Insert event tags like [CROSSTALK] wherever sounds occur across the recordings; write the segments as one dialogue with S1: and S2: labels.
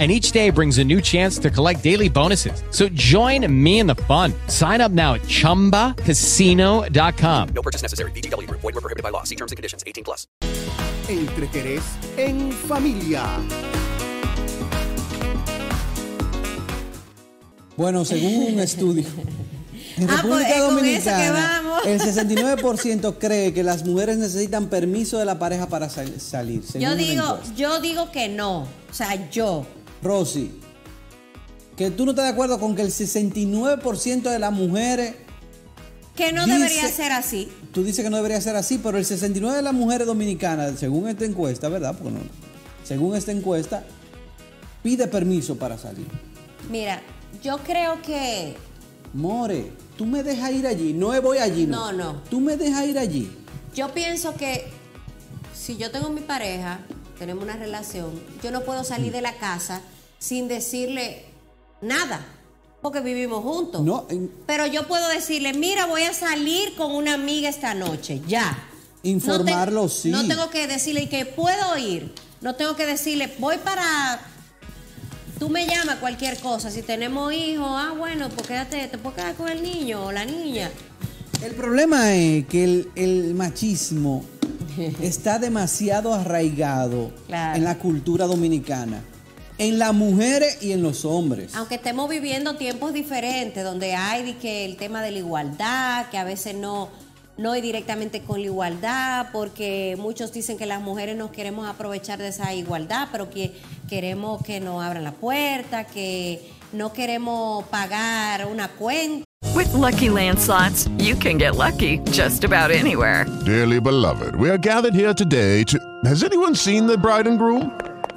S1: and each day brings a new chance to collect daily bonuses. So join me in the fun. Sign up now at ChumbaCasino.com.
S2: No purchase necessary. BGW. Void were prohibited by law. See terms and conditions. 18 plus.
S3: Entre Jerez en familia.
S4: Bueno, según un estudio, [LAUGHS] en
S5: Ah, pues,
S4: República
S5: que
S4: Dominicana, el 69% cree que las mujeres necesitan permiso de la pareja para sal- salir.
S5: Yo digo, yo digo que no. O sea, yo.
S4: Rosy, que tú no estás de acuerdo con que el 69% de las mujeres,
S5: Que no
S4: Dice-
S5: debería ser así.
S4: tú dices que no debería ser así, pero el 69% de las mujeres dominicanas, según esta encuesta, ¿verdad? Porque no- según esta encuesta, pide permiso para salir.
S5: Mira, yo creo que
S4: More, tú me dejas ir allí, no voy allí, no.
S5: No, no.
S4: Tú me dejas ir allí.
S5: yo pienso que si yo tengo mi pareja, tenemos una relación, yo no puedo salir de la casa sin decirle nada, porque vivimos juntos.
S4: No, en-
S5: Pero yo puedo decirle, mira, voy a salir con una amiga esta noche, ya.
S4: Informarlo,
S5: no te-
S4: sí.
S5: No tengo que decirle que puedo ir. No tengo que decirle, voy para. Tú me llamas cualquier cosa. Si tenemos hijos, ah, bueno, pues quédate, te puedes quedar con el niño o la niña.
S4: El problema es que el, el machismo [LAUGHS] está demasiado arraigado
S5: Claro.
S4: en la cultura dominicana, en las mujeres y en los hombres.
S5: Aunque estemos viviendo tiempos diferentes, donde hay de que el tema de la igualdad, que a veces no, no es directamente con la igualdad, porque muchos dicen que las mujeres nos queremos aprovechar de esa igualdad, pero que queremos que nos abran la puerta, que no queremos pagar una cuenta.
S6: With Lucky Land slots, you can get lucky just about anywhere.
S7: Dearly beloved, we are gathered here today to. Has anyone seen the bride and groom?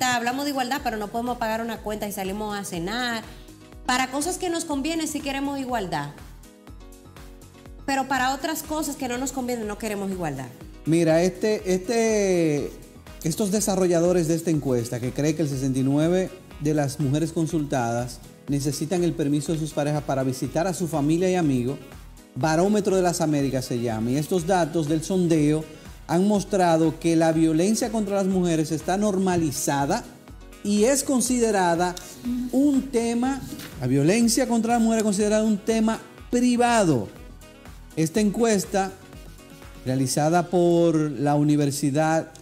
S5: Hablamos de igualdad, pero no podemos pagar una cuenta y salimos a cenar. Para cosas que nos convienen sí queremos igualdad. Pero para otras cosas que no nos convienen no queremos igualdad.
S4: Mira, este, este, estos desarrolladores de esta encuesta que creen que el 69 de las mujeres consultadas necesitan el permiso de sus parejas para visitar a su familia y amigos, Barómetro de las Américas se llama, y estos datos del sondeo han mostrado que la violencia contra las mujeres está normalizada y es considerada un tema, la violencia contra las mujeres es considerada un tema privado. Esta encuesta, realizada por la Universidad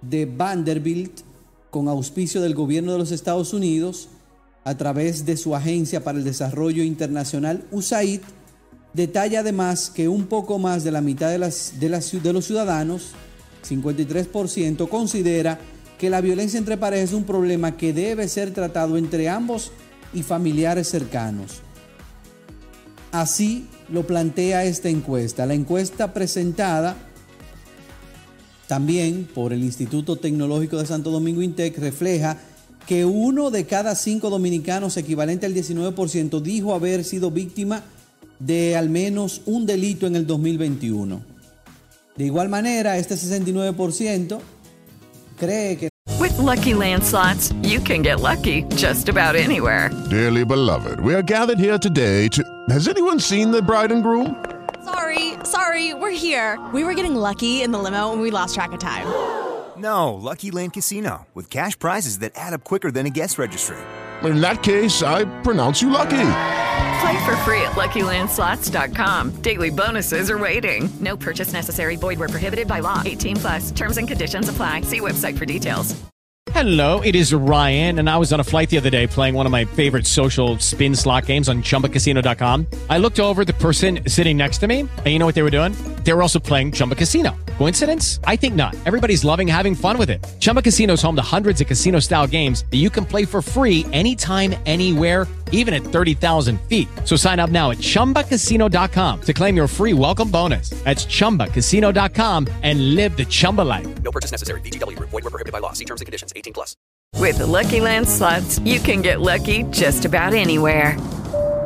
S4: de Vanderbilt, con auspicio del gobierno de los Estados Unidos, a través de su Agencia para el Desarrollo Internacional, USAID, detalla además que un poco más de la mitad de, los ciudadanos, 53%, considera que la violencia entre parejas es un problema que debe ser tratado entre ambos y familiares cercanos. Así lo plantea esta encuesta. La encuesta presentada también por el Instituto Tecnológico de Santo Domingo INTEC refleja que uno de cada cinco dominicanos, equivalente al 19%, dijo haber sido víctima de al menos un delito en el 2021. De igual manera, este 69% cree que
S6: With lucky landslots, you can get lucky just about anywhere.
S7: Dearly beloved, we are gathered here today to. Has anyone seen the bride and groom?
S8: Sorry, sorry, we're here. We were getting lucky in the limo and we lost track of time.
S9: No, Lucky Land Casino, with cash prizes that add up quicker than a guest registry.
S7: In that case, I pronounce you lucky.
S6: Play for free at LuckyLandSlots.com. Daily bonuses are waiting. No purchase necessary. Void where prohibited by law. 18 plus. Terms and conditions apply. See website for details.
S1: Hello, it is Ryan, and I was on a flight the other day playing one of my favorite social spin slot games on ChumbaCasino.com. I looked over the person sitting next to me, and you know what they were doing? They were also playing Chumba Casino. Coincidence? I think not. Everybody's loving having fun with it. Chumba Casino is home to hundreds of casino-style games that you can play for free anytime, anywhere even at 30,000 feet. So sign up now at ChumbaCasino.com to claim your free welcome bonus. That's ChumbaCasino.com and live the Chumba life.
S2: No purchase necessary. VGW. Void were prohibited by law. See terms and conditions. 18 plus.
S6: With the Lucky Land slots, you can get lucky just about anywhere.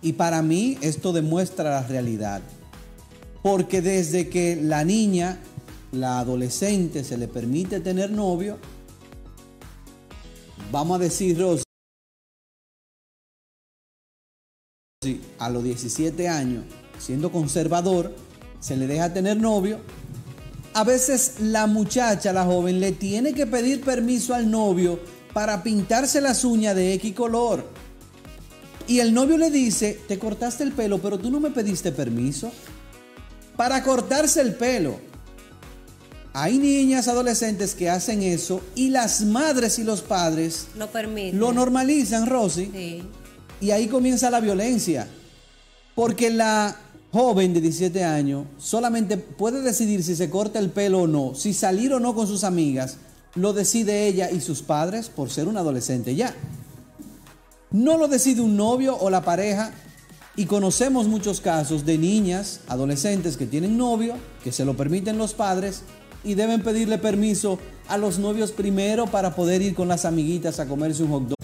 S4: Y para mí esto demuestra la realidad. Porque desde que la niña, la adolescente, se le permite tener novio, vamos a decir, Rosy, a los 17 años, siendo conservador, se le deja tener novio. A veces la muchacha, la joven, le tiene que pedir permiso al novio para pintarse las uñas de X color. Y el novio le dice, te cortaste el pelo, pero tú no me pediste permiso. Para cortarse el pelo. Hay niñas, adolescentes que hacen eso y las madres y los padres
S5: Lo permiten.
S4: lo normalizan, Rosy.
S5: Sí.
S4: Y ahí comienza la violencia. Porque la joven de 17 años solamente puede decidir si se corta el pelo o no, si salir o no con sus amigas, lo decide ella y sus padres por ser una adolescente ya. No lo decide un novio o la pareja. Y conocemos muchos casos de niñas, adolescentes que tienen novio, que se lo permiten los padres y deben pedirle permiso a los novios primero para poder ir con las amiguitas a comerse un hot dog.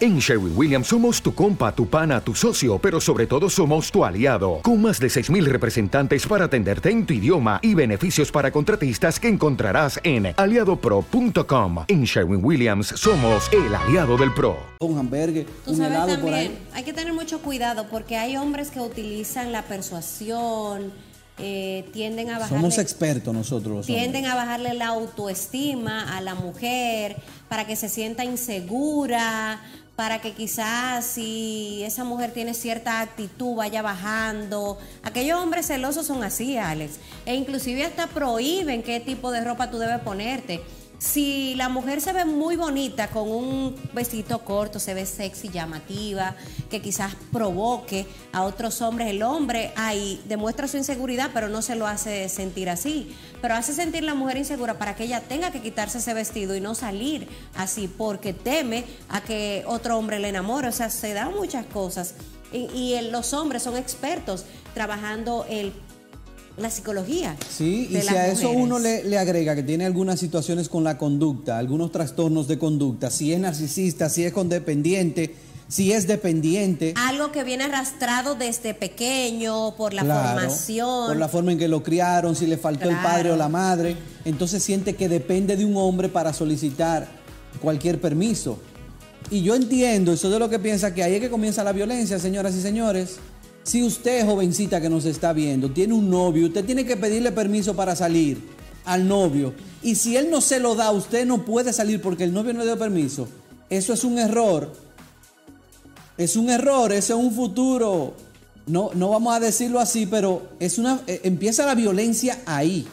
S10: En Sherwin Williams somos tu compa, tu pana, tu socio, pero sobre todo somos tu aliado, con más de 6.000 representantes para atenderte en tu idioma y beneficios para contratistas que encontrarás en aliadopro.com. En Sherwin Williams somos el aliado del PRO.
S4: Un hamburgues,
S5: Tú
S4: un
S5: sabes
S4: helado por
S5: también,
S4: ahí.
S5: hay que tener mucho cuidado porque hay hombres que utilizan la persuasión, eh, tienden a bajarle,
S4: Somos expertos nosotros los hombres.
S5: tienden a bajarle la autoestima a la mujer para que se sienta insegura, para que quizás si esa mujer tiene cierta actitud vaya bajando. Aquellos hombres celosos son así, Alex. E inclusive hasta prohíben qué tipo de ropa tú debes ponerte. Si la mujer se ve muy bonita con un vestido corto, se ve sexy, llamativa, que quizás provoque a otros hombres, el hombre ahí demuestra su inseguridad, pero no se lo hace sentir así. Pero hace sentir la mujer insegura para que ella tenga que quitarse ese vestido y no salir así, porque teme a que otro hombre le enamore. O sea, se dan muchas cosas. Y, y los hombres son expertos trabajando el, la psicología.
S4: Sí, y si a eso uno le, le agrega que tiene algunas situaciones con la conducta, algunos trastornos de conducta, si es narcisista, si es condependiente, si es dependiente,
S5: Algo que viene arrastrado desde pequeño por la
S4: claro,
S5: formación.
S4: por la forma en que lo criaron, si le faltó el padre o la madre, entonces siente que depende de un hombre para solicitar cualquier permiso. Y yo entiendo, eso de lo que piensa que ahí es que comienza la violencia, señoras y señores. Si usted, jovencita que nos está viendo, tiene un novio, usted tiene que pedirle permiso para salir al novio. Y si él no se lo da, usted no puede salir porque el novio no le dio permiso. Eso es un error. Es un error, ese es un futuro. No, no vamos a decirlo así, pero es una, eh, empieza la violencia ahí.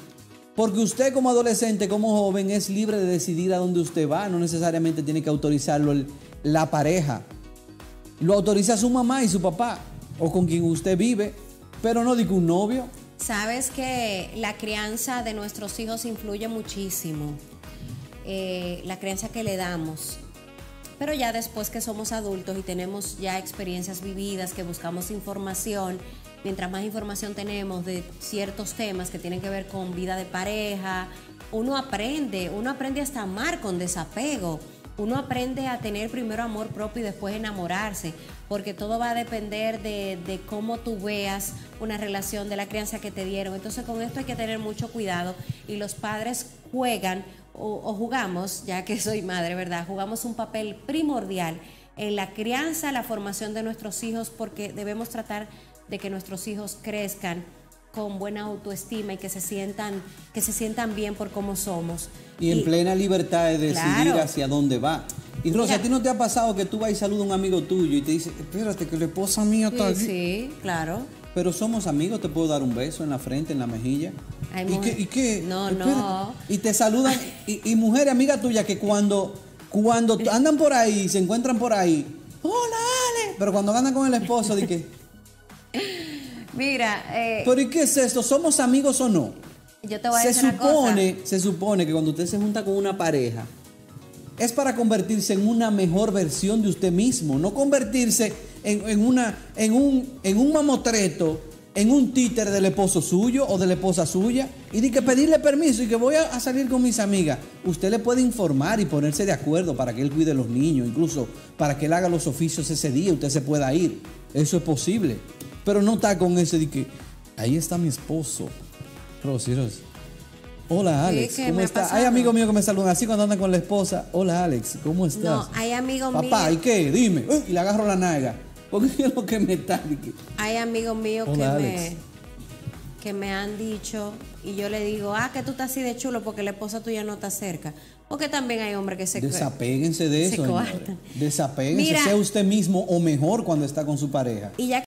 S4: Porque usted como adolescente, como joven, es libre de decidir a dónde usted va. No necesariamente tiene que autorizarlo la pareja. Lo autoriza su mamá y su papá, o con quien usted vive, pero no digo un novio.
S5: Sabes que la crianza de nuestros hijos influye muchísimo. Eh, la crianza que le damos. Pero ya después que somos adultos y tenemos ya experiencias vividas, que buscamos información, mientras más información tenemos de ciertos temas que tienen que ver con vida de pareja, uno aprende, uno aprende hasta amar con desapego. Uno aprende a tener primero amor propio y después enamorarse, porque todo va a depender de, de cómo tú veas una relación, de la crianza que te dieron. Entonces con esto hay que tener mucho cuidado y los padres juegan o, o jugamos, ya que [LAUGHS] soy madre, ¿verdad? Jugamos un papel primordial en la crianza, la formación de nuestros hijos, porque debemos tratar de que nuestros hijos crezcan con buena autoestima y que se sientan, que se sientan bien por cómo somos.
S4: Y en plena libertad de decidir
S5: Claro.
S4: hacia dónde va. Y Rosa, ¿a ti no te ha pasado que tú vas y saludas a un amigo tuyo y te dice, espérate, que la esposa mía está
S5: Sí,
S4: aquí"?
S5: sí, claro.
S4: Pero somos amigos, te puedo dar un beso en la frente, en la mejilla.
S5: Hay
S4: ¿Y qué? ¿Y qué?
S5: No,
S4: Espérate.
S5: no.
S4: Y te saludan. Y, y mujeres amigas tuyas que cuando, cuando [LAUGHS] andan por ahí, se encuentran por ahí. Hola, Ale. Pero cuando andan con el esposo, di que. [LAUGHS]
S5: Mira, eh,
S4: ¿Pero y qué es esto? ¿Somos amigos o no?
S5: yo te voy a
S4: Se
S5: decir una cosa.
S4: supone, se supone que cuando usted se junta con una pareja, es para convertirse en una mejor versión de usted mismo, no convertirse en, en una, en, un, en un mamotreto, en un títer del esposo suyo o de la esposa suya, y de que pedirle permiso y que voy a, a salir con mis amigas. Usted le puede informar y ponerse de acuerdo para que él cuide a los niños, incluso para que él haga los oficios ese día, usted se pueda ir. Eso es posible. Pero no está con ese de que ahí está mi esposo. Rosy, Rosy. Hola Alex, ¿cómo
S5: pasado.
S4: Hay amigos míos que me saludan así cuando andan con la esposa. Hola Alex, ¿cómo estás?
S5: No, hay amigos
S4: Papá, ¿y
S5: míos,
S4: qué? Dime. Uy, y le agarro la naga. Porque es lo que me está.
S5: hay amigos míos que me, que me han dicho y yo le digo, ah, que tú estás así de chulo porque la esposa tuya no está cerca. Porque también hay hombres que se
S4: Desapéguense de
S5: se
S4: eso.
S5: coartan.
S4: Desapéguense.
S5: Mira.
S4: Sea usted mismo o mejor cuando está con su pareja.
S5: Y ya